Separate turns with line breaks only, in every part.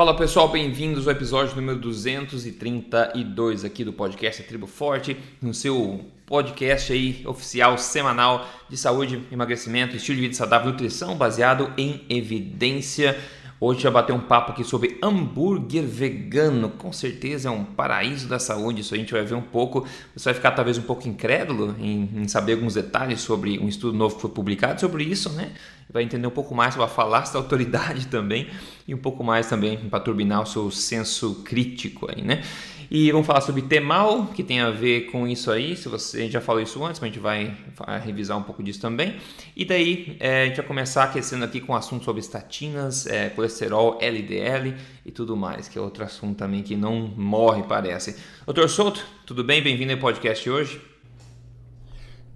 Fala pessoal, bem-vindos ao episódio número 232 aqui do podcast Tribo Forte, no seu podcast aí oficial semanal de saúde, emagrecimento, estilo de vida saudável, nutrição baseado em evidência. Hoje já bateu um papo aqui sobre hambúrguer vegano. Com certeza é um paraíso da saúde. Isso a gente vai ver um pouco. Você vai ficar talvez um pouco incrédulo em, em saber alguns detalhes sobre um estudo novo que foi publicado sobre isso, né? Vai entender um pouco mais sobre a falácia da autoridade também e um pouco mais também para turbinar o seu senso crítico aí, né? E vamos falar sobre Temal, que tem a ver com isso aí. Se você já falou isso antes, mas a gente vai, revisar um pouco disso também. E daí é, a gente vai começar aquecendo aqui com assunto sobre estatinas, é, colesterol, LDL e tudo mais, que é outro assunto também que não morre, parece. Doutor Souto, tudo bem? Bem-vindo ao podcast hoje.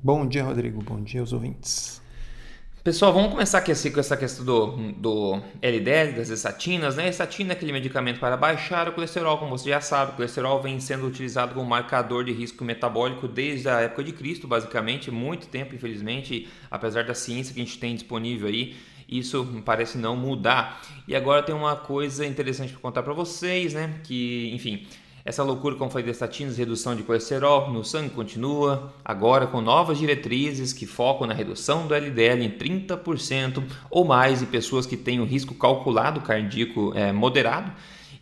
Bom dia, Rodrigo. Bom dia aos ouvintes.
Pessoal, vamos começar aqui assim, com essa questão do, do LDL, das estatinas. Né? Estatina é aquele medicamento para baixar o colesterol, como você já sabe. O colesterol vem sendo utilizado como marcador de risco metabólico desde a época de Cristo, basicamente, muito tempo, infelizmente, apesar da ciência que a gente tem disponível aí. Isso parece não mudar. E agora tem uma coisa interessante para contar para vocês, né? Que, enfim, essa loucura com estatinas, redução de colesterol no sangue continua, agora com novas diretrizes que focam na redução do LDL em 30% ou mais em pessoas que têm o risco calculado cardíaco é, moderado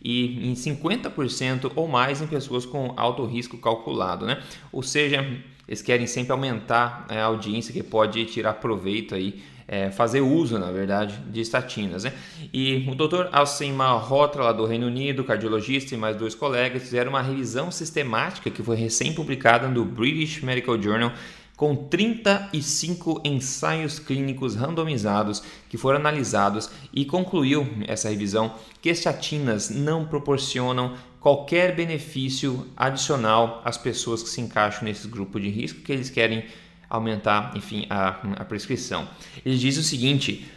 e em 50% ou mais em pessoas com alto risco calculado, né? Ou seja, eles querem sempre aumentar é, a audiência que pode tirar proveito aí é, fazer uso, na verdade, de estatinas. Né? E o Dr. Alcim Malhotra, lá do Reino Unido, cardiologista e mais dois colegas, fizeram uma revisão sistemática que foi recém-publicada no British Medical Journal com 35 ensaios clínicos randomizados que foram analisados e concluiu essa revisão que estatinas não proporcionam qualquer benefício adicional às pessoas que se encaixam nesse grupo de risco que eles querem aumentar, enfim, a, a prescrição. Ele diz o seguinte: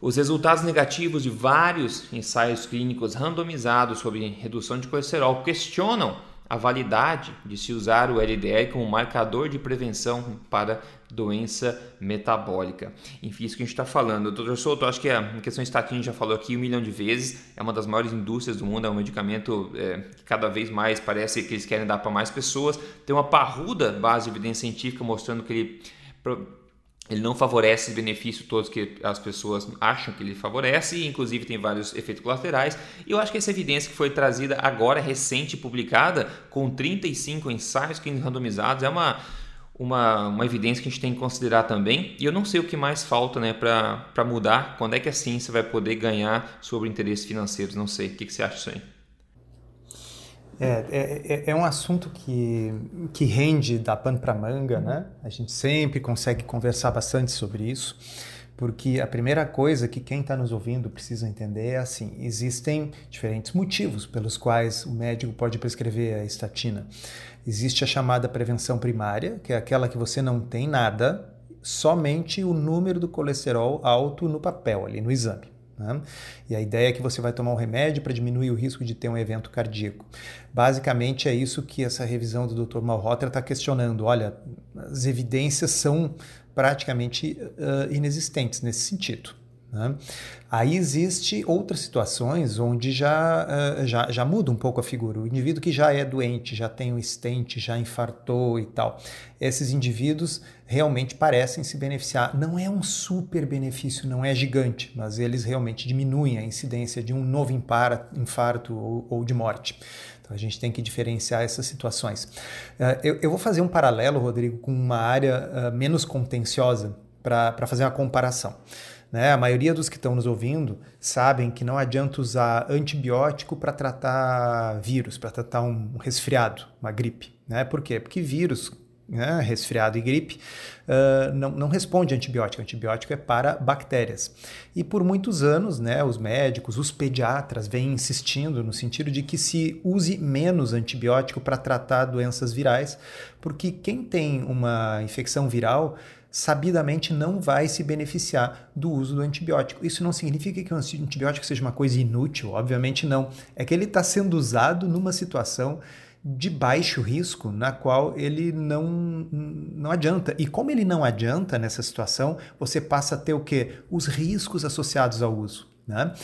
os resultados negativos de vários ensaios clínicos randomizados sobre redução de colesterol questionam a validade de se usar o LDL como marcador de prevenção para doença metabólica. Enfim, isso que a gente está falando. Doutor Souto, acho que a questão estatina já falou aqui um milhão de vezes, é uma das maiores indústrias do mundo, é um medicamento é, que cada vez mais parece que eles querem dar para mais pessoas. Tem uma parruda base de evidência científica mostrando que ele ele não favorece os benefícios todos que as pessoas acham que ele favorece, e inclusive tem vários efeitos colaterais. E eu acho que essa evidência que foi trazida agora, recente, publicada, com 35 ensaios randomizados, é uma, uma, uma evidência que a gente tem que considerar também. E eu não sei o que mais falta né, para mudar, quando é que a ciência vai poder ganhar sobre interesses financeiros, não sei. O que, que você acha disso aí?
É, é, é, é, um assunto que, que rende da pano para manga, né? A gente sempre consegue conversar bastante sobre isso, porque a primeira coisa que quem está nos ouvindo precisa entender é assim: existem diferentes motivos pelos quais o médico pode prescrever a estatina. Existe a chamada prevenção primária, que é aquela que você não tem nada, somente o número do colesterol alto no papel, ali no exame. Né? E a ideia é que você vai tomar um remédio para diminuir o risco de ter um evento cardíaco. Basicamente é isso que essa revisão do Dr. Malhotra está questionando. Olha, as evidências são praticamente uh, inexistentes nesse sentido. Né? Aí existe outras situações onde já, já, já muda um pouco a figura. O indivíduo que já é doente, já tem um estente, já infartou e tal. Esses indivíduos realmente parecem se beneficiar. Não é um super benefício, não é gigante, mas eles realmente diminuem a incidência de um novo infarto ou, de morte. Então a gente tem que diferenciar essas situações. Uh, eu, vou fazer um paralelo, Rodrigo, com uma área uh, menos contenciosa para fazer uma comparação. Né? A maioria dos que estão nos ouvindo sabem que não adianta usar antibiótico para tratar vírus, para tratar um resfriado, uma gripe. Né? Por quê? Porque vírus, né, resfriado e gripe, uh, não, não responde a antibiótico. Antibiótico é para bactérias. E por muitos anos, né, os médicos, os pediatras vêm insistindo no sentido de que se use menos antibiótico para tratar doenças virais, porque quem tem uma infecção viral sabidamente não vai se beneficiar do uso do antibiótico. Isso não significa que o antibiótico seja uma coisa inútil, obviamente não. É que ele está sendo usado numa situação de baixo risco, na qual ele não, não adianta. E como ele não adianta nessa situação, você passa a ter o quê? Os riscos associados ao uso. Né?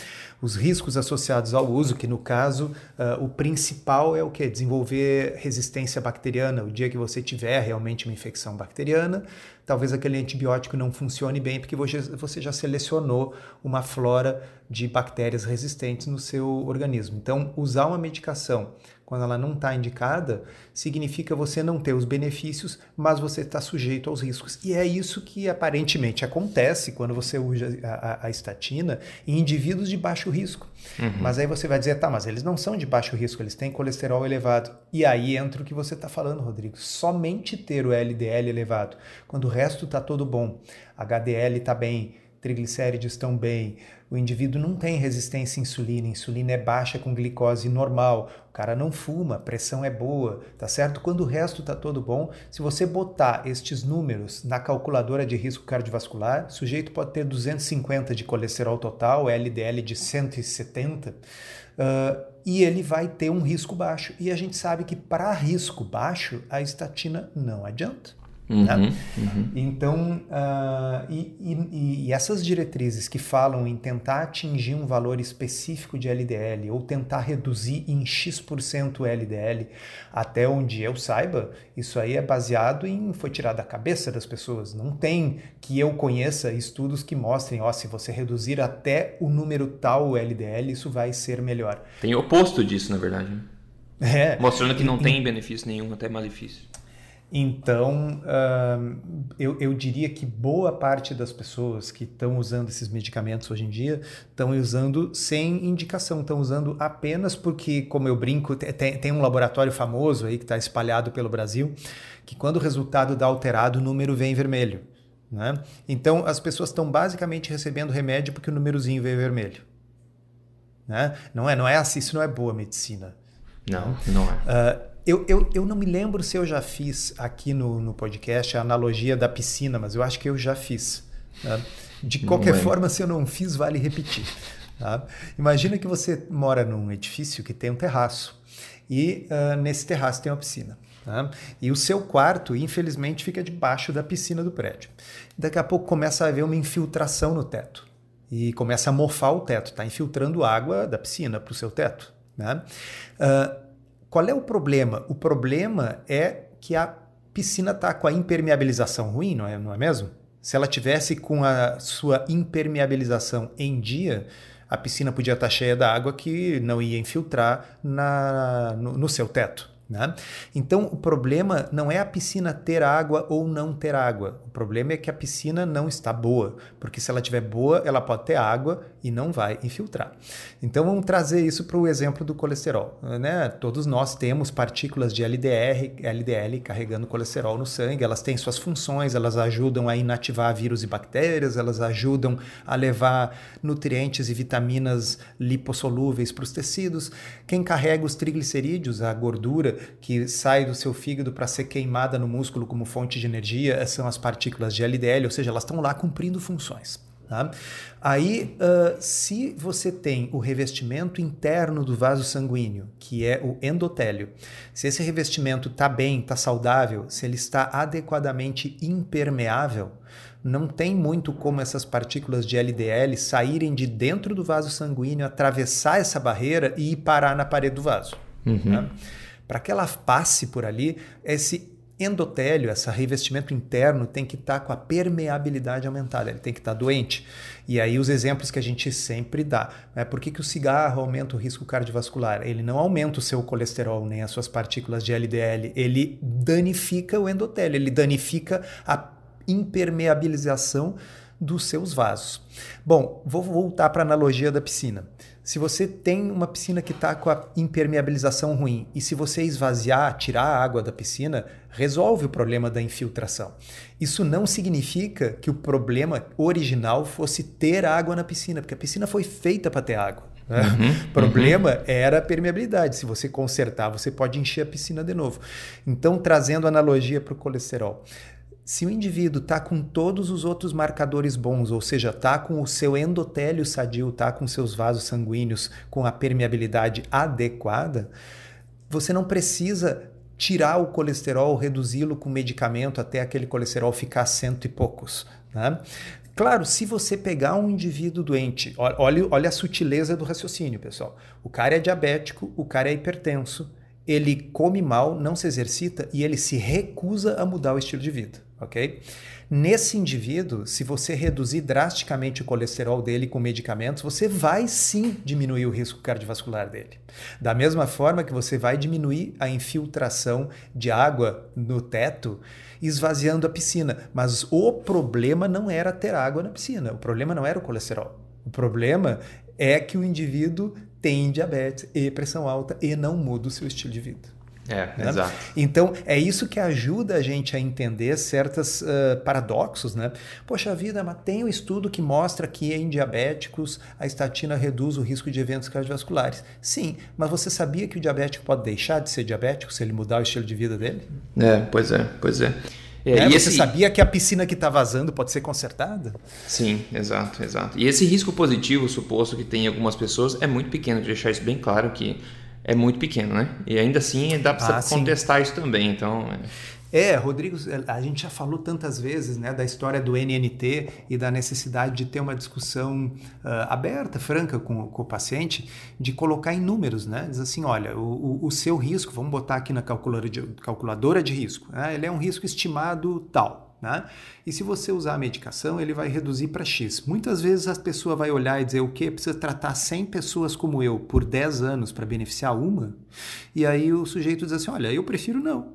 Os riscos associados ao uso, que no caso uh, o principal é o que? Desenvolver resistência bacteriana. O dia que você tiver realmente uma infecção bacteriana, talvez aquele antibiótico não funcione bem porque você já selecionou uma flora de bactérias resistentes no seu organismo. Então, usar uma medicação quando ela não está indicada, significa você não ter os benefícios, mas você está sujeito aos riscos. E é isso que aparentemente acontece quando você usa a, a, a estatina em indivíduos de baixo risco. Uhum. Mas aí você vai dizer, tá, mas eles não são de baixo risco, eles têm colesterol elevado. E aí entra o que você está falando, Rodrigo. Somente ter o LDL elevado, quando o resto está todo bom, HDL está bem, triglicérides estão bem, o indivíduo não tem resistência à insulina, a insulina é baixa com glicose normal, o cara não fuma, a pressão é boa, tá certo? Quando o resto tá todo bom, se você botar estes números na calculadora de risco cardiovascular, o sujeito pode ter 250 de colesterol total, LDL de 170, uh, e ele vai ter um risco baixo. E a gente sabe que para risco baixo, a estatina não adianta. Uhum, né? uhum. Então, uh, e, e, e, essas diretrizes que falam em tentar atingir um valor específico de LDL ou tentar reduzir em X% o LDL, até onde eu saiba, isso aí é baseado em. foi tirado da cabeça das pessoas. Não tem que eu conheça estudos que mostrem, ó, se você reduzir até o número tal o LDL, isso vai ser melhor.
Tem o oposto disso, na verdade. Né? É, Mostrando que não e, tem benefício nenhum, até malefício.
Então, eu, eu, diria que boa parte das pessoas que estão usando esses medicamentos hoje em dia estão usando sem indicação, estão usando apenas porque, como eu brinco, tem, tem um laboratório famoso aí que está espalhado pelo Brasil, que quando o resultado dá alterado, o número vem vermelho. Né? Então, as pessoas estão basicamente recebendo remédio porque o númerozinho veio vermelho. Né? Não é, não é assim, isso não é boa medicina.
Não, não
é. Uh, eu, eu, eu não me lembro se eu já fiz aqui no, no podcast a analogia da piscina, mas eu acho que eu já fiz. Né? De qualquer é. forma, se eu não fiz, vale repetir. Tá? Imagina que você mora num edifício que tem um terraço e uh, nesse terraço tem uma piscina. Tá? E o seu quarto, infelizmente, fica debaixo da piscina do prédio. Daqui a pouco começa a haver uma infiltração no teto e começa a mofar o teto, está infiltrando água da piscina para o seu teto. Né? Uh, qual é o problema? O problema é que a piscina está com a impermeabilização ruim, não é, não é mesmo? Se ela tivesse com a sua impermeabilização em dia, a piscina podia estar tá cheia d'água que não ia infiltrar na, no, no seu teto. Né? Então, o problema não é a piscina ter água ou não ter água. O problema é que a piscina não está boa, porque se ela estiver boa, ela pode ter água e não vai infiltrar. Então, vamos trazer isso para o exemplo do colesterol. Né? Todos nós temos partículas de LDR, LDL carregando colesterol no sangue, elas têm suas funções, elas ajudam a inativar vírus e bactérias, elas ajudam a levar nutrientes e vitaminas lipossolúveis para os tecidos. Quem carrega os triglicerídeos, a gordura, que sai do seu fígado para ser queimada no músculo como fonte de energia são as partículas de LDL, ou seja, elas estão lá cumprindo funções. Tá? Aí, uh, se você tem o revestimento interno do vaso sanguíneo, que é o endotélio, se esse revestimento está bem, está saudável, se ele está adequadamente impermeável, não tem muito como essas partículas de LDL saírem de dentro do vaso sanguíneo, atravessar essa barreira e ir parar na parede do vaso. Uhum. Tá? Para que ela passe por ali, esse endotélio, esse revestimento interno, tem que estar tá com a permeabilidade aumentada, ele tem que estar tá doente. E aí os exemplos que a gente sempre dá. Né? Por que, que o cigarro aumenta o risco cardiovascular? Ele não aumenta o seu colesterol nem as suas partículas de LDL, ele danifica o endotélio, ele danifica a impermeabilização dos seus vasos. Bom, vou voltar para a analogia da piscina. Se você tem uma piscina que está com a impermeabilização ruim e se você esvaziar, tirar a água da piscina, resolve o problema da infiltração. Isso não significa que o problema original fosse ter água na piscina, porque a piscina foi feita para ter água. Né? Uhum, o problema uhum. era a permeabilidade. Se você consertar, você pode encher a piscina de novo. Então, trazendo analogia para o colesterol. Se o indivíduo está com todos os outros marcadores bons, ou seja, está com o seu endotélio sadio, está com seus vasos sanguíneos com a permeabilidade adequada, você não precisa tirar o colesterol, reduzi-lo com medicamento até aquele colesterol ficar cento e poucos. Né? Claro, se você pegar um indivíduo doente, olha, olha a sutileza do raciocínio, pessoal. O cara é diabético, o cara é hipertenso, ele come mal, não se exercita e ele se recusa a mudar o estilo de vida, ok? Nesse indivíduo, se você reduzir drasticamente o colesterol dele com medicamentos, você vai sim diminuir o risco cardiovascular dele. Da mesma forma que você vai diminuir a infiltração de água no teto, esvaziando a piscina. Mas o problema não era ter água na piscina, o problema não era o colesterol. O problema é que o indivíduo tem diabetes e pressão alta e não muda o seu estilo de vida.
É, né? exato.
Então, é isso que ajuda a gente a entender certos uh, paradoxos, né? Poxa vida, mas tem um estudo que mostra que em diabéticos a estatina reduz o risco de eventos cardiovasculares. Sim, mas você sabia que o diabético pode deixar de ser diabético se ele mudar o estilo de vida dele?
É, pois é, pois é. É,
né? Você esse... sabia que a piscina que está vazando pode ser consertada?
Sim, exato, exato. E esse risco positivo suposto que tem em algumas pessoas é muito pequeno, deixar isso bem claro que é muito pequeno, né? E ainda assim dá para ah, contestar sim. isso também, então...
É... É, Rodrigo, a gente já falou tantas vezes né, da história do NNT e da necessidade de ter uma discussão uh, aberta, franca com, com, o paciente, de colocar em números, né? Diz assim, olha, o, o seu risco, vamos botar aqui na calculadora de, calculadora de risco, né, ele é um risco estimado tal, né? E se você usar a medicação, ele vai reduzir para X. Muitas vezes a pessoa vai olhar e dizer o que? Precisa tratar 100 pessoas como eu por 10 anos para beneficiar uma? E aí o sujeito diz assim: olha, eu prefiro não.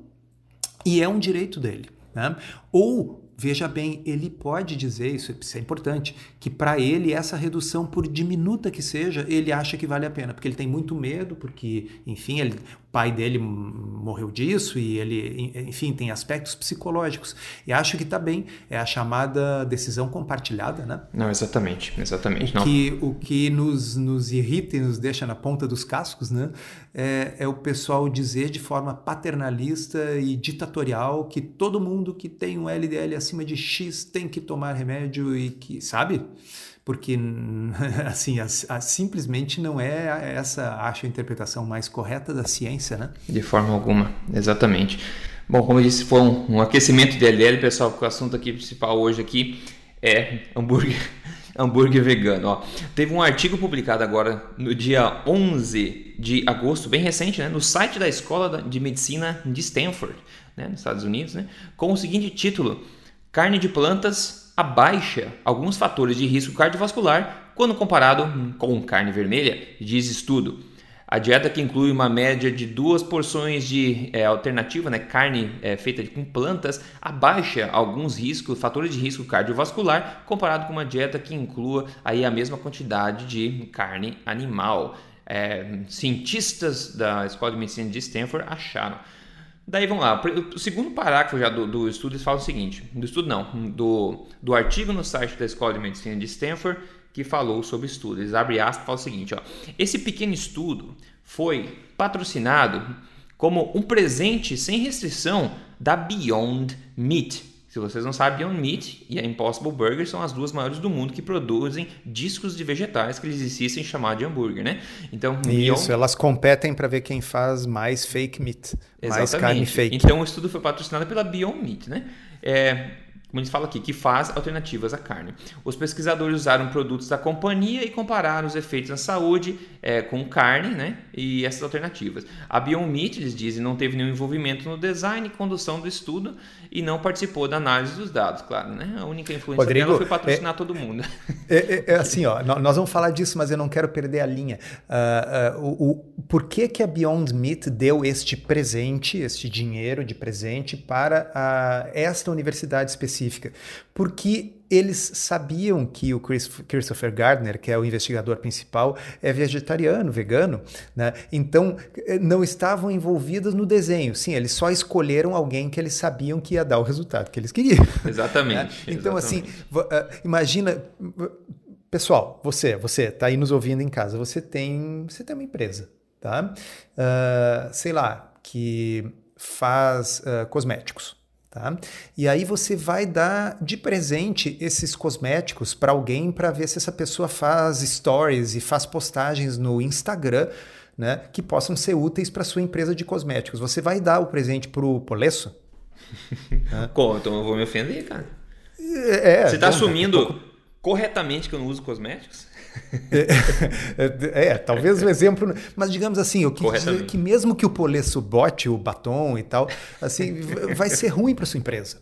E é um direito dele. Né? Ou veja bem, ele pode dizer, isso, isso é importante, que para ele essa redução, por diminuta que seja, ele acha que vale a pena, porque ele tem muito medo, porque, enfim, ele, pai dele morreu disso e ele, enfim, tem aspectos psicológicos. E acho que está bem. É a chamada decisão compartilhada, né?
Não, exatamente, exatamente.
O
não.
que, o que nos, nos irrita e nos deixa na ponta dos cascos, né? É, é o pessoal dizer de forma paternalista e ditatorial que todo mundo que tem um LDL acima de X tem que tomar remédio e que, sabe? Porque assim a, a, simplesmente não é essa acho a interpretação mais correta da ciência, né?
De forma alguma, exatamente. Bom, como eu disse, foi um, um aquecimento de LDL, pessoal, porque o assunto aqui principal hoje aqui é hambúrguer, hambúrguer vegano. Ó. Teve um artigo publicado agora no dia 11 de agosto, bem recente, né, no site da Escola de Medicina de Stanford, né, nos Estados Unidos, né, com o seguinte título: Carne de plantas abaixa alguns fatores de risco cardiovascular quando comparado com carne vermelha, diz estudo. A dieta que inclui uma média de duas porções de é, alternativa, né, carne é, feita com plantas, abaixa alguns riscos, fatores de risco cardiovascular, comparado com uma dieta que inclua aí a mesma quantidade de carne animal. É, cientistas da Escola de Medicina de Stanford acharam. Daí vamos lá, o segundo parágrafo já do, do estudo fala o seguinte: do estudo não, do, do artigo no site da Escola de Medicina de Stanford que falou sobre estudo. Eles abrem aspas e falam o seguinte: ó, esse pequeno estudo foi patrocinado como um presente sem restrição da Beyond Meat, se vocês não sabem, Beyond Meat e a Impossible Burger são as duas maiores do mundo que produzem discos de vegetais que eles insistem em chamar de hambúrguer, né?
Então, Isso, elas competem para ver quem faz mais fake meat, Exatamente. mais carne fake.
Então, o estudo foi patrocinado pela Beyond Meat, né? É, como a gente fala aqui, que faz alternativas à carne. Os pesquisadores usaram produtos da companhia e compararam os efeitos na saúde é, com carne né, e essas alternativas. A Beyond Meat, eles dizem, não teve nenhum envolvimento no design e condução do estudo e não participou da análise dos dados, claro. Né? A única influência Rodrigo, dela foi patrocinar é, todo mundo.
É, é, é, assim, ó, nós vamos falar disso, mas eu não quero perder a linha. Uh, uh, o, o, por que, que a Beyond Meat deu este presente, este dinheiro de presente para a, esta universidade específica? Porque eles sabiam que o Chris, Christopher Gardner, que é o investigador principal, é vegetariano, vegano, né? então eh, não estavam envolvidos no desenho. Sim, eles só escolheram alguém que eles sabiam que ia dar o resultado que eles queriam.
Exatamente.
Né? Então,
assim,
exatamente. assim, imagina. Pessoal, você, você está aí nos ouvindo em casa, você tem, você tem uma empresa, tá? Uh, sei lá, que faz uh, cosméticos. Tá? E aí você vai dar de presente esses cosméticos para alguém para ver se essa pessoa faz stories e faz postagens no Instagram né, que possam ser úteis para sua empresa de cosméticos. Você vai dar o presente para o Polesso?
Então eu vou me ofender, cara. É, você está assumindo... Um pouco corretamente que eu não uso cosméticos?
É, é, talvez o exemplo. Mas digamos assim, eu quis dizer que mesmo que o polesso bote o batom e tal, assim, vai ser ruim para sua empresa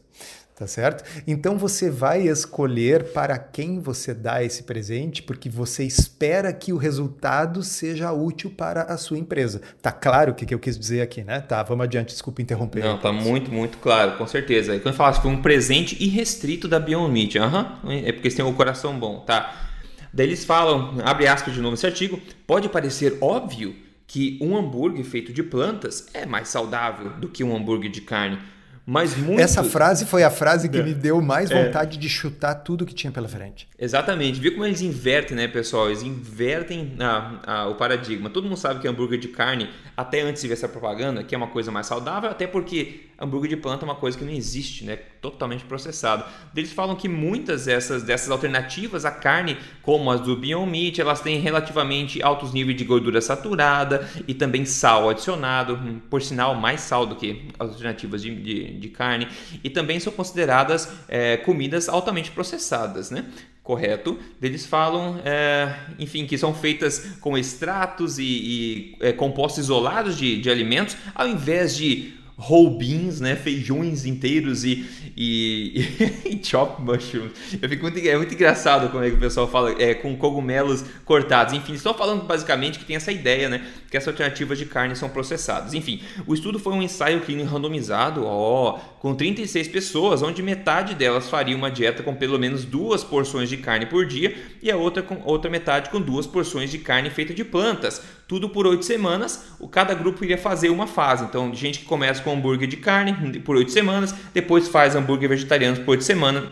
tá certo? Então você vai escolher para quem você dá esse presente, porque você espera que o resultado seja útil para a sua empresa. Tá claro o que, que eu quis dizer aqui, né? Tá, vamos adiante, desculpa interromper.
Não, tá muito, muito claro, com certeza. E quando falasse foi um presente irrestrito da Beyond Meat, aham, uhum, é porque eles têm o coração bom, tá? Daí eles falam, abre aspas de novo esse artigo, pode parecer óbvio que um hambúrguer feito de plantas é mais saudável do que um hambúrguer de carne. Mas muito...
Essa frase foi a frase que é. me deu mais é. vontade é. de chutar tudo que tinha pela frente.
Exatamente. Viu como eles invertem, né, pessoal? Eles invertem a, a, o paradigma. Todo mundo sabe que hambúrguer de carne, até antes de ver essa propaganda, que é uma coisa mais saudável, até porque hambúrguer de planta é uma coisa que não existe, né? Totalmente processado. Eles falam que muitas dessas, dessas alternativas à carne, como as do Beyond Meat, elas têm relativamente altos níveis de gordura saturada e também sal adicionado, hum, por sinal mais sal do que as alternativas de, de, de carne, e também são consideradas é, comidas altamente processadas, né? correto. Eles falam, é, enfim, que são feitas com extratos e, e é, compostos isolados de, de alimentos, ao invés de whole né? Feijões inteiros e, e, e chop mushrooms. Eu fico muito, é muito engraçado como é que o pessoal fala é, com cogumelos cortados. Enfim, estou falando basicamente que tem essa ideia, né? Que as alternativas de carne são processadas. Enfim, o estudo foi um ensaio clínico randomizado, ó, com 36 pessoas, onde metade delas faria uma dieta com pelo menos duas porções de carne por dia e a outra com outra metade com duas porções de carne feita de plantas. Tudo por oito semanas. O cada grupo iria fazer uma fase. Então, gente que começa com hambúrguer de carne por oito semanas, depois faz hambúrguer vegetariano por oito semanas.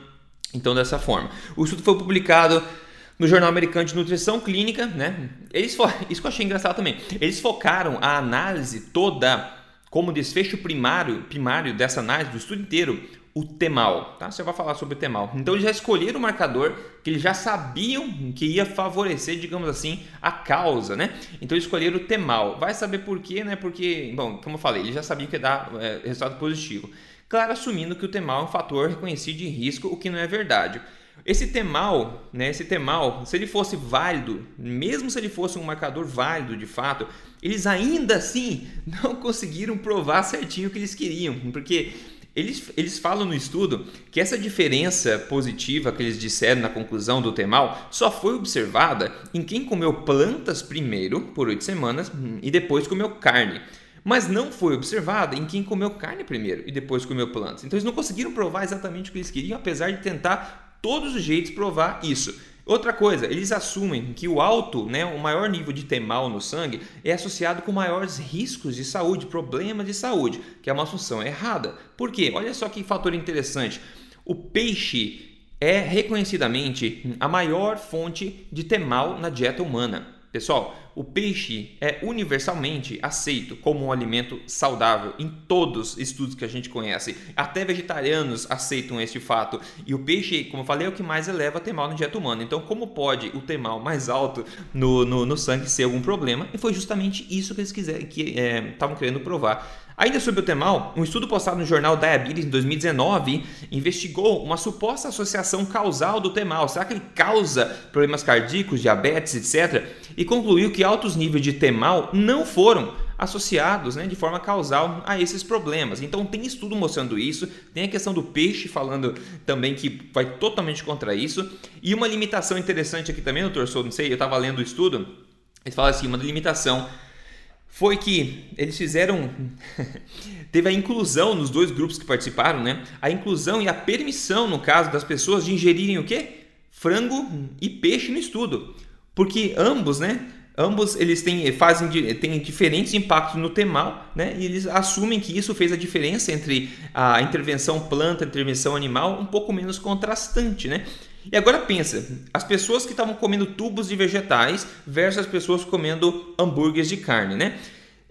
Então, dessa forma. O estudo foi publicado no Jornal Americano de Nutrição Clínica, né? Eles isso que eu achei engraçado também. Eles focaram a análise toda como desfecho primário, primário dessa análise do estudo inteiro, o temal, tá? Você vai falar sobre o temal. Então eles já escolheram o marcador que eles já sabiam que ia favorecer, digamos assim, a causa, né? Então eles escolheram o temal. Vai saber por quê, né? Porque, bom, como eu falei, eles já sabiam que ia dar é, resultado positivo. Claro, assumindo que o temal é um fator reconhecido de risco, o que não é verdade. Esse temal, né, esse temal, se ele fosse válido, mesmo se ele fosse um marcador válido de fato, eles ainda assim não conseguiram provar certinho o que eles queriam, porque eles, eles falam no estudo que essa diferença positiva que eles disseram na conclusão do temal só foi observada em quem comeu plantas primeiro, por oito semanas, e depois comeu carne. Mas não foi observada em quem comeu carne primeiro e depois comeu plantas. Então eles não conseguiram provar exatamente o que eles queriam, apesar de tentar todos os jeitos provar isso. Outra coisa, eles assumem que o alto, né, o maior nível de temal no sangue é associado com maiores riscos de saúde, problemas de saúde, que é uma assunção errada. Por quê? Olha só que fator interessante. O peixe é reconhecidamente a maior fonte de temal na dieta humana. Pessoal, o peixe é universalmente aceito como um alimento saudável em todos os estudos que a gente conhece. Até vegetarianos aceitam este fato. E o peixe, como eu falei, é o que mais eleva a temal na dieta humana. Então, como pode o temal mais alto no, no, no sangue ser algum problema? E foi justamente isso que eles quiseram, que estavam é, querendo provar. Ainda sobre o temal, um estudo postado no jornal Diabetes em 2019 investigou uma suposta associação causal do temal. Será que ele causa problemas cardíacos, diabetes, etc? E concluiu que altos níveis de temal não foram associados né, de forma causal a esses problemas. Então tem estudo mostrando isso, tem a questão do peixe falando também que vai totalmente contra isso. E uma limitação interessante aqui também, doutor Sou, não sei, eu estava lendo o estudo, ele fala assim, uma limitação foi que eles fizeram. teve a inclusão nos dois grupos que participaram, né? A inclusão e a permissão, no caso, das pessoas de ingerirem o quê? Frango e peixe no estudo. Porque ambos, né? Ambos eles têm, fazem, têm diferentes impactos no temal, né? E eles assumem que isso fez a diferença entre a intervenção planta e a intervenção animal um pouco menos contrastante, né? E agora pensa, as pessoas que estavam comendo tubos de vegetais versus as pessoas comendo hambúrgueres de carne, né?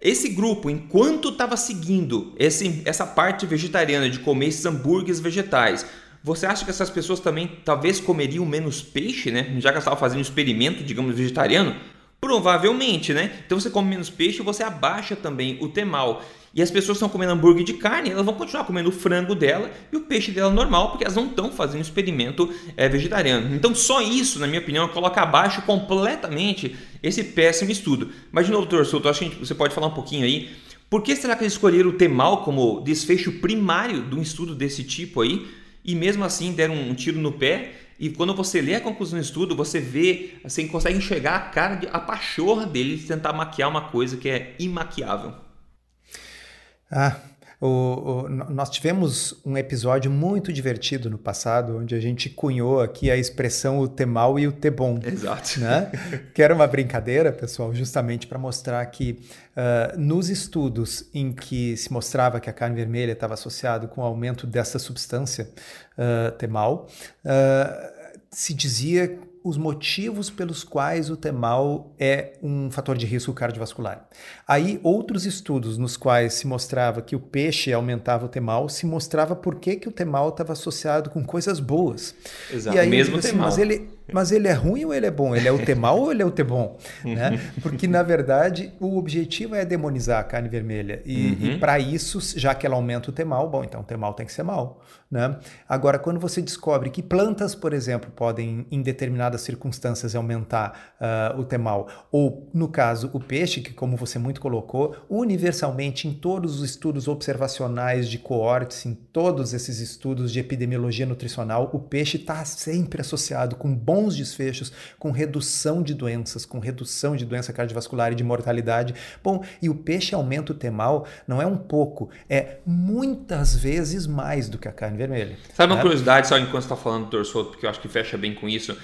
Esse grupo, enquanto estava seguindo esse, essa parte vegetariana de comer esses hambúrgueres vegetais, você acha que essas pessoas também talvez comeriam menos peixe, né? Já que elas estavam fazendo um experimento, digamos, vegetariano? Provavelmente, né? Então você come menos peixe, você abaixa também o temal. E as pessoas estão comendo hambúrguer de carne, elas vão continuar comendo o frango dela e o peixe dela normal, porque elas não estão fazendo um experimento é, vegetariano. Então, só isso, na minha opinião, coloca abaixo completamente esse péssimo estudo. Mas, de novo, doutor Souto, acho que você pode falar um pouquinho aí. Por que será que eles escolheram o temal como desfecho primário de um estudo desse tipo aí? E mesmo assim deram um tiro no pé e quando você lê a conclusão do estudo, você vê, assim, consegue enxergar a cara, de, a pachorra dele de tentar maquiar uma coisa que é imaquiável.
Ah, o, o, nós tivemos um episódio muito divertido no passado, onde a gente cunhou aqui a expressão o temal e o tebom.
Exato.
Né? que era uma brincadeira, pessoal, justamente para mostrar que uh, nos estudos em que se mostrava que a carne vermelha estava associado com o aumento dessa substância uh, temal, uh, se dizia os motivos pelos quais o temal é um fator de risco cardiovascular. Aí, outros estudos nos quais se mostrava que o peixe aumentava o temal, se mostrava por que, que o temal estava associado com coisas boas.
Exato, e aí, mesmo assim, temal.
Mas ele, mas ele é ruim ou ele é bom? Ele é o temal ou ele é o tebom? Né? Porque, na verdade, o objetivo é demonizar a carne vermelha. E, uhum. e para isso, já que ela aumenta o temal, bom, então o temal tem que ser mal. Né? Agora, quando você descobre que plantas, por exemplo, podem, em determinadas circunstâncias, aumentar uh, o temal, ou, no caso, o peixe, que, como você muito colocou, universalmente, em todos os estudos observacionais de coortes, em todos esses estudos de epidemiologia nutricional, o peixe está sempre associado com bons desfechos, com redução de doenças, com redução de doença cardiovascular e de mortalidade. Bom, e o peixe aumenta o temal não é um pouco, é muitas vezes mais do que a carne vermelha.
Sabe uma né? curiosidade, só enquanto você está falando do torçoto, porque eu acho que fecha bem com isso.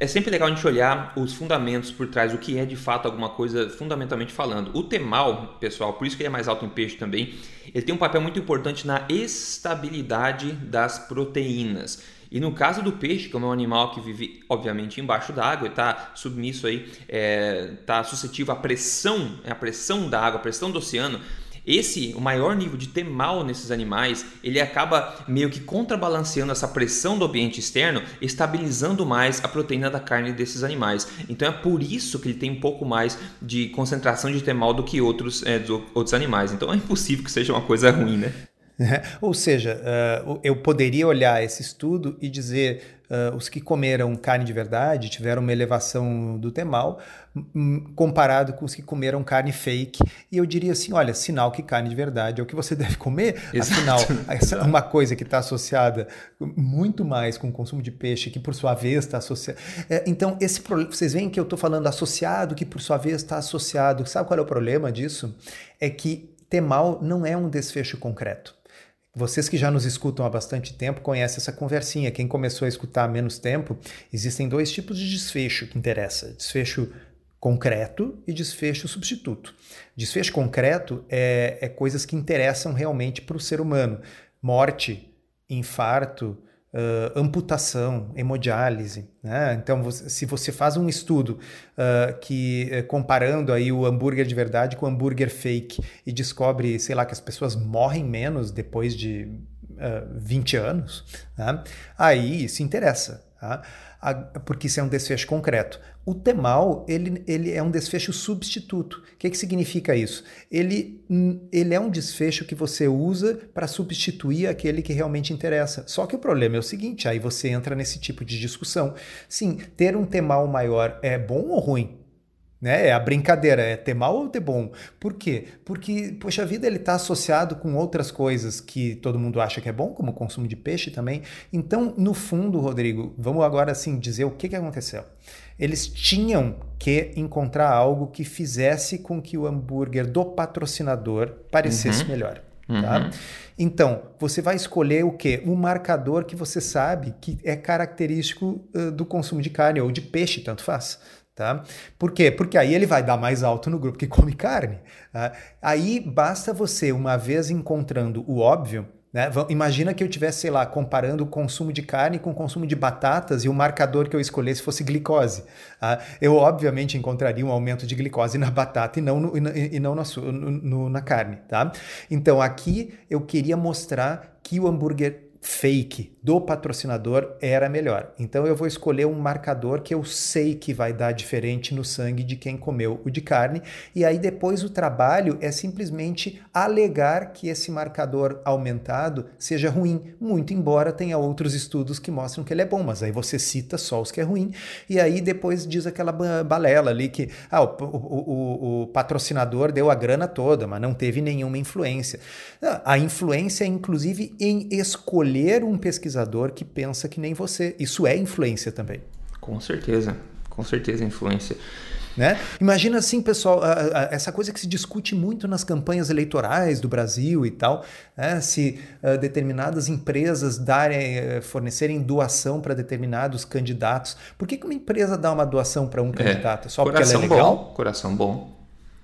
É sempre legal a gente olhar os fundamentos por trás, o que é de fato alguma coisa fundamentalmente falando. O temal, pessoal, por isso que ele é mais alto em peixe também, ele tem um papel muito importante na estabilidade das proteínas. E no caso do peixe, como é um animal que vive, obviamente, embaixo d'água e está submisso aí, está é, tá suscetível à pressão, à pressão da água, à pressão do oceano, esse, o maior nível de ter mal nesses animais, ele acaba meio que contrabalanceando essa pressão do ambiente externo, estabilizando mais a proteína da carne desses animais. Então é por isso que ele tem um pouco mais de concentração de mal do que outros, é, outros animais. Então é impossível que seja uma coisa ruim, né?
Ou seja, uh, eu poderia olhar esse estudo e dizer uh, os que comeram carne de verdade tiveram uma elevação do temal comparado com os que comeram carne fake. E eu diria assim: olha, sinal que carne de verdade é o que você deve comer. Exato. Afinal, uma coisa que está associada muito mais com o consumo de peixe, que por sua vez está associada. É, então, esse vocês veem que eu estou falando associado, que por sua vez está associado. Sabe qual é o problema disso? É que temal não é um desfecho concreto. Vocês que já nos escutam há bastante tempo conhecem essa conversinha. Quem começou a escutar há menos tempo, existem dois tipos de desfecho que interessa: desfecho concreto e desfecho substituto. Desfecho concreto é, é coisas que interessam realmente para o ser humano: morte, infarto, uh, amputação, hemodiálise. Né? Então, se você faz um estudo uh, que uh, comparando aí o hambúrguer de verdade com o hambúrguer fake e descobre, sei lá, que as pessoas morrem menos depois de uh, 20 anos, né? aí isso interessa. Tá? Porque isso é um desfecho concreto. O temal, ele, ele é um desfecho substituto. O que, que significa isso? Ele, ele é um desfecho que você usa para substituir aquele que realmente interessa. Só que o problema é o seguinte, aí você entra nesse tipo de discussão. Sim, ter um temal maior é bom ou ruim? Né? É a brincadeira, é ter mal ou ter bom. Por quê? Porque, poxa vida, ele está associado com outras coisas que todo mundo acha que é bom, como o consumo de peixe também. Então, no fundo, Rodrigo, vamos agora assim dizer o que, que aconteceu. Eles tinham que encontrar algo que fizesse com que o hambúrguer do patrocinador parecesse uhum. melhor. Tá? Uhum. Então, você vai escolher o quê? Um marcador que você sabe que é característico uh, do consumo de carne ou de peixe, tanto faz. Tá? Por quê? Porque aí ele vai dar mais alto no grupo que come carne. Tá? Aí basta você, uma vez encontrando o óbvio, né? Imagina que eu tivesse, sei lá, comparando o consumo de carne com o consumo de batatas e o marcador que eu escolhesse fosse glicose. Tá? Eu, obviamente, encontraria um aumento de glicose na batata e não, no, e não na, no, na carne. Tá? Então, aqui eu queria mostrar que o hambúrguer fake do patrocinador era melhor. Então eu vou escolher um marcador que eu sei que vai dar diferente no sangue de quem comeu o de carne, e aí depois o trabalho é simplesmente alegar que esse marcador aumentado seja ruim, muito embora tenha outros estudos que mostram que ele é bom, mas aí você cita só os que é ruim, e aí depois diz aquela balela ali que ah, o, o, o, patrocinador deu a grana toda, mas não teve nenhuma influência. A influência inclusive em escolher escolher um pesquisador que pensa que nem você. Isso é influência também.
Com certeza, com certeza é influência.
Né? Imagina assim, pessoal, essa coisa que se discute muito nas campanhas eleitorais do Brasil e tal, né? se uh, determinadas empresas darem, uh, fornecerem doação para determinados candidatos. Por que, que uma empresa dá uma doação para um é, candidato?
Só porque ela é legal? Bom, coração bom.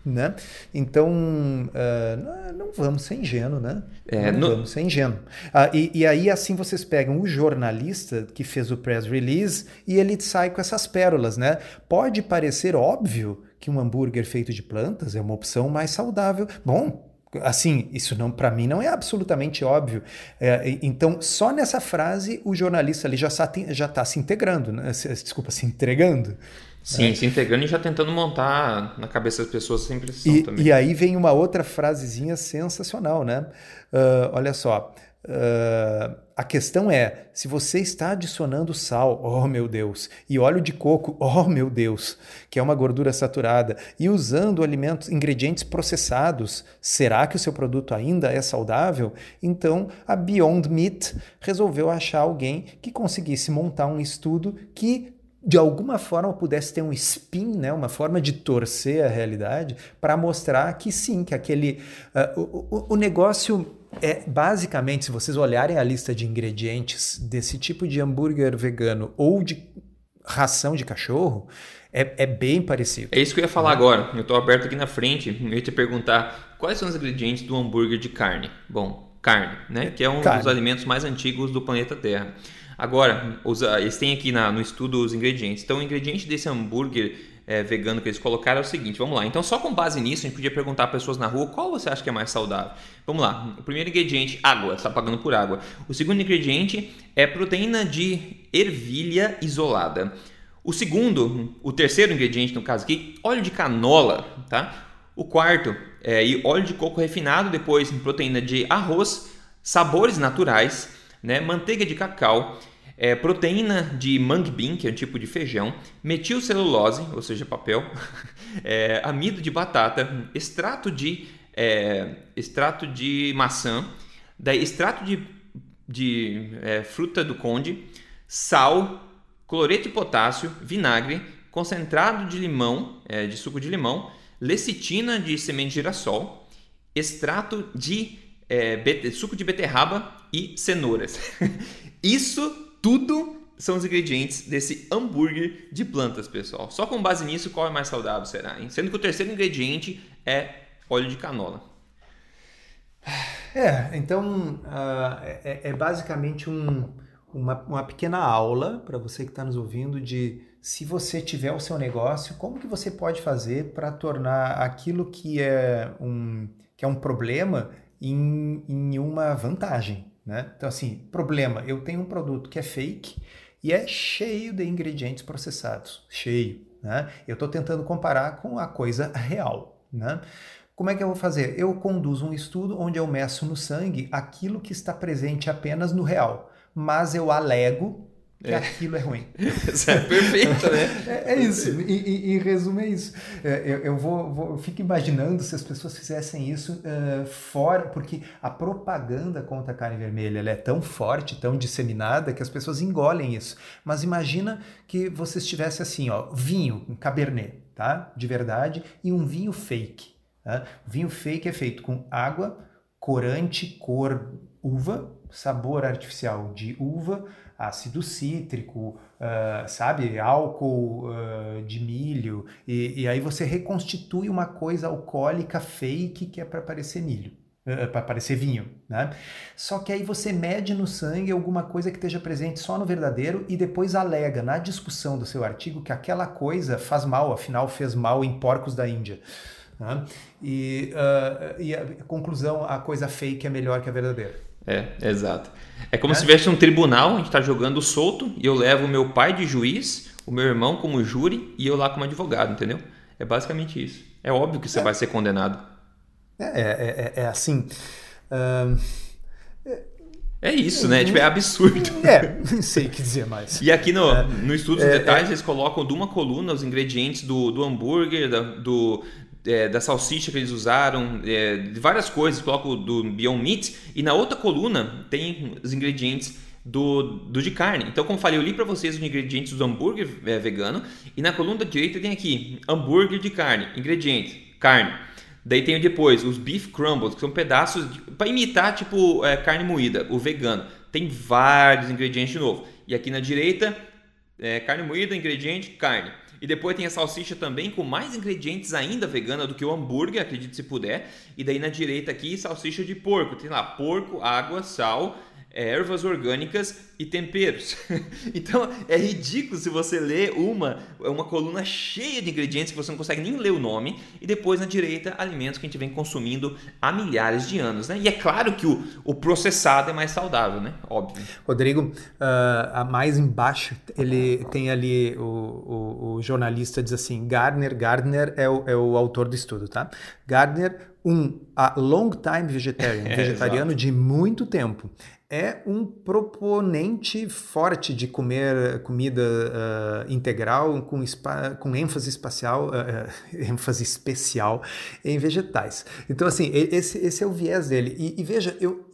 Né? Então, uh, não vamos ser ingênuo, né? É, não no... vamos ser ingênuo. Uh, e, e, aí, assim, vocês pegam o jornalista que fez o press release e ele sai com essas pérolas, né? Pode parecer óbvio que um hambúrguer feito de plantas é uma opção mais saudável. Bom, assim, isso não para mim não é absolutamente óbvio. É, então, só nessa frase o jornalista ali já está tá se integrando, né? desculpa, se entregando.
Sim, é. se integrando e já tentando montar na cabeça das pessoas essa impressão
e,
também.
E aí vem uma outra frasezinha sensacional, né? Uh, olha só. Uh, a questão é, se você está adicionando sal, oh meu Deus, e óleo de coco, oh meu Deus, que é uma gordura saturada, e usando alimentos, ingredientes processados, será que o seu produto ainda é saudável? Então a Beyond Meat resolveu achar alguém que conseguisse montar um estudo que de alguma forma pudesse ter um spin, né, uma forma de torcer a realidade para mostrar que sim, que aquele uh, o, o, negócio é basicamente, se vocês olharem a lista de ingredientes desse tipo de hambúrguer vegano ou de ração de cachorro, é, é bem parecido.
É isso que eu ia falar agora. Eu estou aberto aqui na frente. Eu ia te perguntar quais são os ingredientes do hambúrguer de carne. Bom, carne, né? Que é um carne. dos alimentos mais antigos do planeta Terra. Agora, os, eles têm aqui na, no estudo os ingredientes. Então, o ingrediente desse hambúrguer é, vegano que eles colocaram é o seguinte: vamos lá. Então, só com base nisso, a gente podia perguntar a pessoas na rua qual você acha que é mais saudável. Vamos lá. O primeiro ingrediente, água, está pagando por água. O segundo ingrediente é proteína de ervilha isolada. O segundo, o terceiro ingrediente, no caso aqui, óleo de canola, tá? O quarto é óleo de coco refinado, depois proteína de arroz, sabores naturais né? manteiga de cacau, é, proteína de mung bean, que é um tipo de feijão, metilcelulose, ou seja, papel, é, amido de batata, extrato de, é, extrato de maçã, daí extrato de, de é, fruta do conde, sal, cloreto de potássio, vinagre, concentrado de limão, é, de suco de limão, lecitina de semente de girassol, extrato de é, suco de beterraba e cenouras. Isso tudo são os ingredientes desse hambúrguer de plantas, pessoal. Só com base nisso, qual é mais saudável será? Hein? Sendo que o terceiro ingrediente é óleo de canola.
É, então uh, é, é, basicamente um, uma, uma pequena aula para você que está nos ouvindo de se você tiver o seu negócio, como que você pode fazer para tornar aquilo que é um, que é um problema em, em uma vantagem. Né? Então, assim, problema: eu tenho um produto que é fake e é cheio de ingredientes processados. Cheio. Né? Eu estou tentando comparar com a coisa real. Né? Como é que eu vou fazer? Eu conduzo um estudo onde eu meço no sangue aquilo que está presente apenas no real, mas eu alego que é. aquilo é ruim.
Isso é perfeito, né?
é, é, isso. Em, resumo, é isso. É, eu, eu, vou, vou, eu fico imaginando se as pessoas fizessem isso uh, fora, porque a propaganda contra a carne vermelha ela é tão forte, tão disseminada, que as pessoas engolem isso. Mas imagina que você estivesse assim, ó, vinho, um cabernet, tá? De verdade, e um vinho fake. Tá? Vinho fake é feito com água, corante, cor uva, sabor artificial de uva, ácido cítrico, uh, sabe, álcool uh, de milho, e, e, aí você reconstitui uma coisa alcoólica fake que é para parecer milho. Uh, para parecer vinho, né? Só que aí você mede no sangue alguma coisa que esteja presente só no verdadeiro e depois alega na discussão do seu artigo que aquela coisa faz mal, afinal fez mal em porcos da Índia. Né? E, uh, e a conclusão, a coisa fake é melhor que a verdadeira.
É, exato. É como é? se tivesse um tribunal, a gente está jogando solto e eu levo o meu pai de juiz, o meu irmão como júri e eu lá como advogado, entendeu? É basicamente isso. É óbvio que você é. vai ser condenado.
É, é, é, é assim. Uh,
é isso, né? Tipo, é absurdo.
É, não sei o que dizer mais.
E aqui no, é, no estudo dos é, detalhes, é. eles colocam de uma coluna os ingredientes do, do hambúrguer, da, do, é, da salsicha que eles usaram, é, de várias coisas, colocam do Beyond Meat, e na outra coluna tem os ingredientes do, do de carne. Então, como falei, eu li para vocês os ingredientes do hambúrguer é, vegano, e na coluna da direita tem aqui hambúrguer de carne, ingrediente, carne. Daí tem depois os beef crumbles, que são pedaços para imitar tipo é, carne moída, o vegano. Tem vários ingredientes de novo. E aqui na direita, é, carne moída, ingrediente, carne. E depois tem a salsicha também com mais ingredientes ainda vegana do que o hambúrguer, acredite se puder. E daí na direita aqui, salsicha de porco. Tem lá porco, água, sal é, ervas orgânicas e temperos. então é ridículo se você lê uma, uma coluna cheia de ingredientes que você não consegue nem ler o nome, e depois na direita, alimentos que a gente vem consumindo há milhares de anos. Né? E é claro que o, o processado é mais saudável, né? Óbvio.
Rodrigo, uh, mais embaixo ele tem ali o, o, o, jornalista diz assim: Gardner, Gardner é o, é o autor do estudo, tá? Gardner, um a long time vegetarian, é, vegetariano de muito tempo é um proponente forte de comer comida uh, integral com, com ênfase espacial, uh, ênfase especial em vegetais. Então, assim, esse, esse é o viés dele. E, e, veja, eu,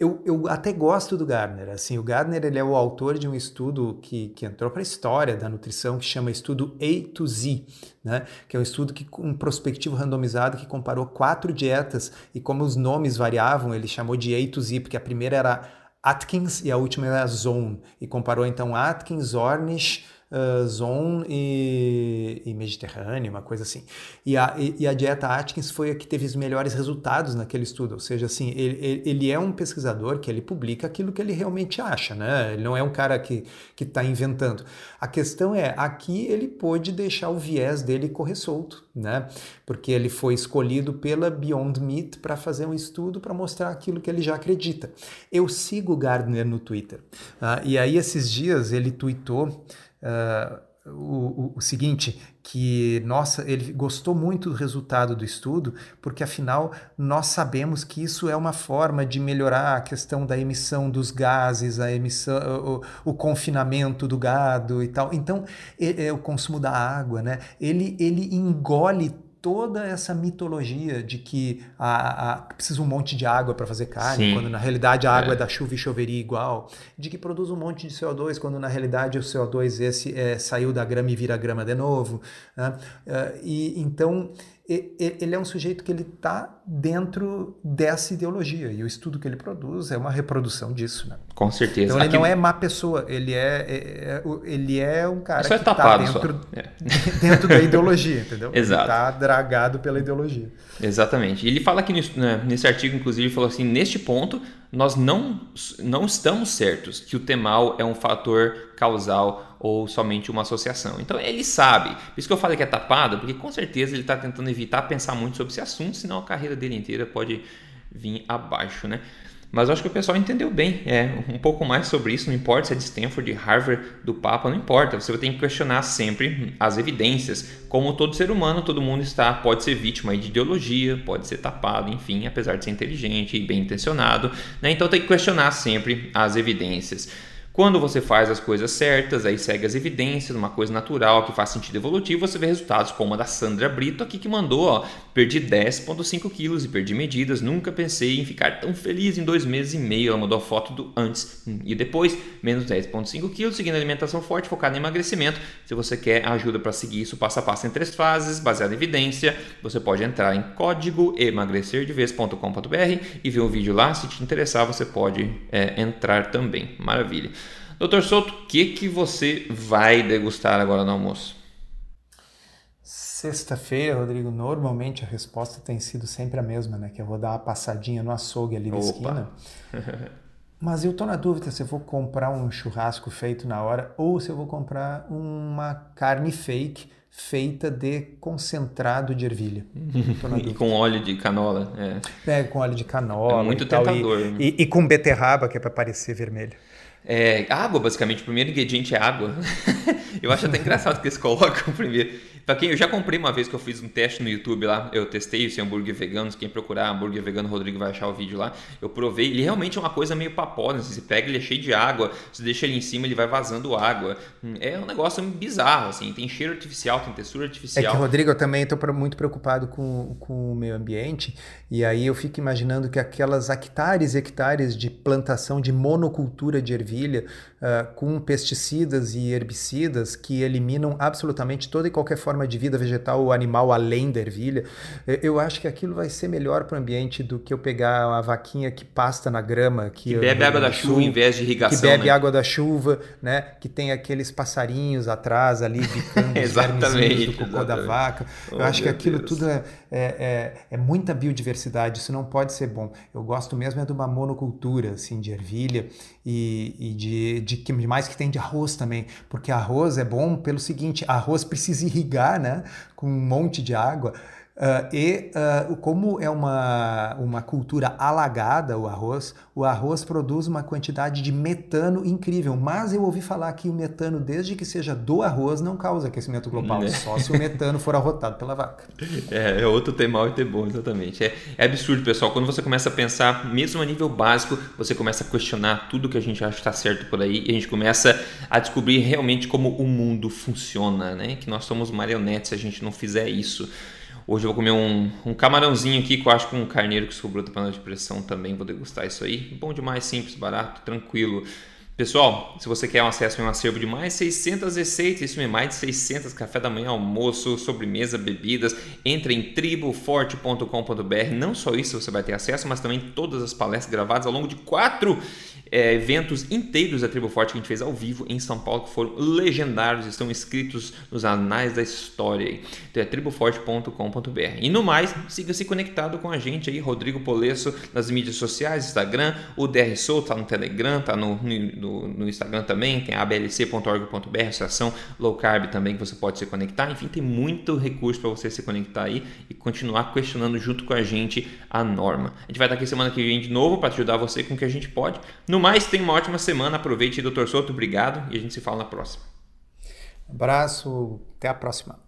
eu, eu até gosto do Gardner. Assim, o Gardner ele é o autor de um estudo que, que entrou para a história da nutrição que chama Estudo A to Z, né? que é um estudo que, um prospectivo randomizado que comparou quatro dietas e como os nomes variavam, ele chamou de A to Z, porque a primeira era Atkins e a última era Zone, e comparou então Atkins, Ornish, uh, Zone e, e Mediterrâneo, uma coisa assim. E a, e, e a dieta Atkins foi a que teve os melhores resultados naquele estudo, ou seja, assim, ele, ele é um pesquisador que ele publica aquilo que ele realmente acha, né? Ele não é um cara que está inventando. A questão é, aqui ele pôde deixar o viés dele correr solto, né? Porque ele foi escolhido pela Beyond Meat para fazer um estudo para mostrar aquilo que ele já acredita. Eu sigo o Gardner no Twitter, uh, e aí esses dias ele tweetou uh, o, o, seguinte, que nossa, ele gostou muito do resultado do estudo, porque afinal nós sabemos que isso é uma forma de melhorar a questão da emissão dos gases, a emissão, o, o confinamento do gado e tal. Então, é, é, o consumo da água, né? Ele, ele engole toda essa mitologia de que a, a, precisa um monte de água para fazer carne, Sim. quando na realidade a água é. é. da chuva e choveria igual, de que produz um monte de CO2, quando na realidade o CO2 esse é, saiu da grama e vira grama de novo. Né? Uh, e então ele é um sujeito que ele está dentro dessa ideologia e o estudo que ele produz é uma reprodução disso, né?
Com certeza.
Então ele Aqui... não é má pessoa, ele é, é, é ele é um cara é que está dentro, é. dentro da ideologia, entendeu?
Exato.
Está dragado pela ideologia.
Exatamente. Ele fala aqui nesse, né, nesse artigo, inclusive, falou assim: neste ponto nós não não estamos certos que o temal é um fator causal ou somente uma associação. Então ele sabe. Por isso que eu falei que é tapado, porque com certeza ele está tentando evitar pensar muito sobre esse assunto, senão a carreira dele inteira pode vir abaixo, né? Mas eu acho que o pessoal entendeu bem é, um pouco mais sobre isso. Não importa se é de Stanford, de Harvard, do Papa, não importa. Você tem que questionar sempre as evidências. Como todo ser humano, todo mundo está pode ser vítima de ideologia, pode ser tapado, enfim, apesar de ser inteligente e bem intencionado. Né? Então tem que questionar sempre as evidências. Quando você faz as coisas certas, aí segue as evidências, uma coisa natural que faz sentido evolutivo, você vê resultados como a da Sandra Brito aqui que mandou, ó, perdi 10,5 quilos e perdi medidas, nunca pensei em ficar tão feliz em dois meses e meio. Ela mandou a foto do antes e depois, menos 10,5 quilos, seguindo alimentação forte, focada em emagrecimento. Se você quer ajuda para seguir isso passo a passo em três fases, baseado em evidência, você pode entrar em código emagrecerdeves.com.br e ver o vídeo lá. Se te interessar, você pode é, entrar também. Maravilha. Doutor Souto, o que, que você vai degustar agora no almoço?
Sexta-feira, Rodrigo, normalmente a resposta tem sido sempre a mesma, né? Que eu vou dar uma passadinha no açougue ali da Opa. esquina. Mas eu tô na dúvida se eu vou comprar um churrasco feito na hora ou se eu vou comprar uma carne fake feita de concentrado de ervilha.
e com óleo de canola.
É, é com óleo de canola.
É muito tentador. E,
né? e, e, com beterraba, que é para parecer vermelho.
É, água, basicamente. O primeiro ingrediente é água. eu acho até engraçado que eles colocam primeiro. Pra quem eu já comprei uma vez que eu fiz um teste no YouTube lá, eu testei esse hambúrguer vegano. Quem procurar hambúrguer vegano, Rodrigo vai achar o vídeo lá. Eu provei, ele realmente é uma coisa meio paposa. Assim, você pega, ele é cheio de água, você deixa ele em cima, ele vai vazando água. Hum, é um negócio bizarro, assim. Tem cheiro artificial, tem textura artificial.
É que, Rodrigo, eu também estou muito preocupado com, com o meio ambiente. E aí eu fico imaginando que aquelas hectares e hectares de plantação de monocultura de ervilha uh, com pesticidas e herbicidas que eliminam absolutamente toda e qualquer forma de vida vegetal ou animal além da ervilha, eu acho que aquilo vai ser melhor para o ambiente do que eu pegar uma vaquinha que pasta na grama.
Que, que bebe água da chuva em vez de irrigação.
Que bebe
né?
água da chuva, né? que tem aqueles passarinhos atrás ali bicando
exatamente,
do cocô exatamente. da vaca. Eu oh, acho que aquilo Deus. tudo é, é, é, é, muita biodiversidade, isso não pode ser bom. Eu gosto mesmo é de uma monocultura assim, de ervilha e, e de, de mais que tem de arroz também, porque arroz é bom pelo seguinte, arroz precisa irrigar, né? com um monte de água. Uh, e uh, como é uma, uma cultura alagada, o arroz, o arroz produz uma quantidade de metano incrível. Mas eu ouvi falar que o metano, desde que seja do arroz, não causa aquecimento global, é. só se o metano for arrotado pela vaca.
É, é outro ter mal e ter bom, exatamente. É, é absurdo, pessoal. Quando você começa a pensar, mesmo a nível básico, você começa a questionar tudo que a gente acha que está certo por aí e a gente começa a descobrir realmente como o mundo funciona, né? Que nós somos marionetes se a gente não fizer isso. Hoje eu vou comer um, um camarãozinho aqui, que eu acho que um carneiro que sobrou da panela de pressão também. Vou degustar isso aí. Bom demais, simples, barato, tranquilo. Pessoal, se você quer um acesso a um acervo de mais 600 receitas, isso mesmo, mais de 600 café da manhã, almoço, sobremesa, bebidas, entre em triboforte.com.br. Não só isso você vai ter acesso, mas também todas as palestras gravadas ao longo de quatro é, eventos inteiros da Tribo Forte que a gente fez ao vivo em São Paulo, que foram legendários, estão escritos nos anais da história. Então é triboforte.com.br. E no mais, siga-se conectado com a gente aí, Rodrigo Polesso, nas mídias sociais, Instagram, o DR Sou tá no Telegram, tá no, no, no Instagram também, tem ablc.org.br, associação Low Carb também, que você pode se conectar. Enfim, tem muito recurso para você se conectar aí e continuar questionando junto com a gente a norma. A gente vai estar aqui semana que vem de novo para ajudar você com o que a gente pode. No mais, tenha uma ótima semana. Aproveite, doutor Souto. Obrigado e a gente se fala na próxima.
Abraço, até a próxima.